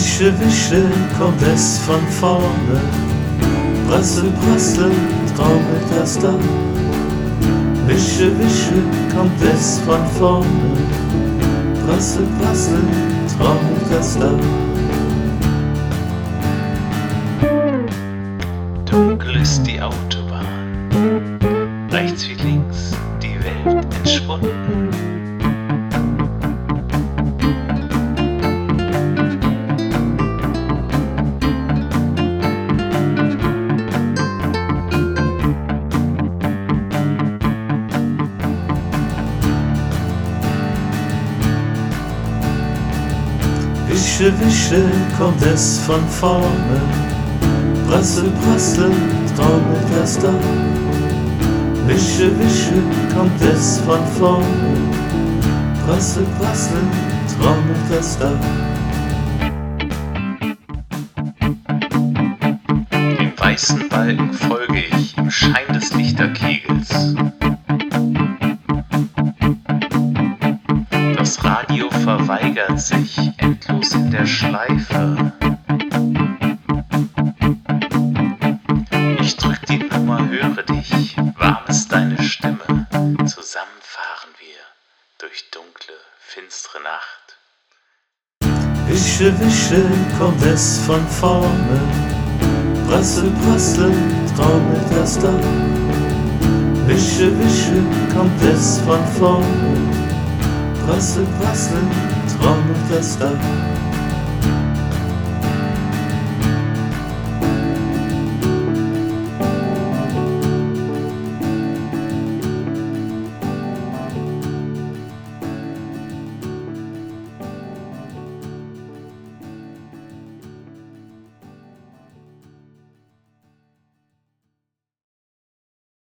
Wische, wische, kommt es von vorne. Brassel, brassel, traumelt das da. Wische, wische, kommt es von vorne. Brassel, brassel, traumelt das da. Dunkel ist die Autobahn, rechts wie links die Welt entschwunden. Wische, wische, kommt es von vorne. Brassel, brassel, traumelt das da. Wische, wische, kommt es von vorne. Brassel, brassel, traumelt das da. Dem weißen Balken folge ich im Schein des Lichterkegels. Verweigert sich endlos in der Schleife. Ich drück die Nummer, höre dich, warm ist deine Stimme. Zusammen fahren wir durch dunkle, finstere Nacht. Wische, wische, kommt es von vorne. Brassel, brassel, traumelt das da. Wische, wische, kommt es von vorne. Brassel, brassel, traumelt das da.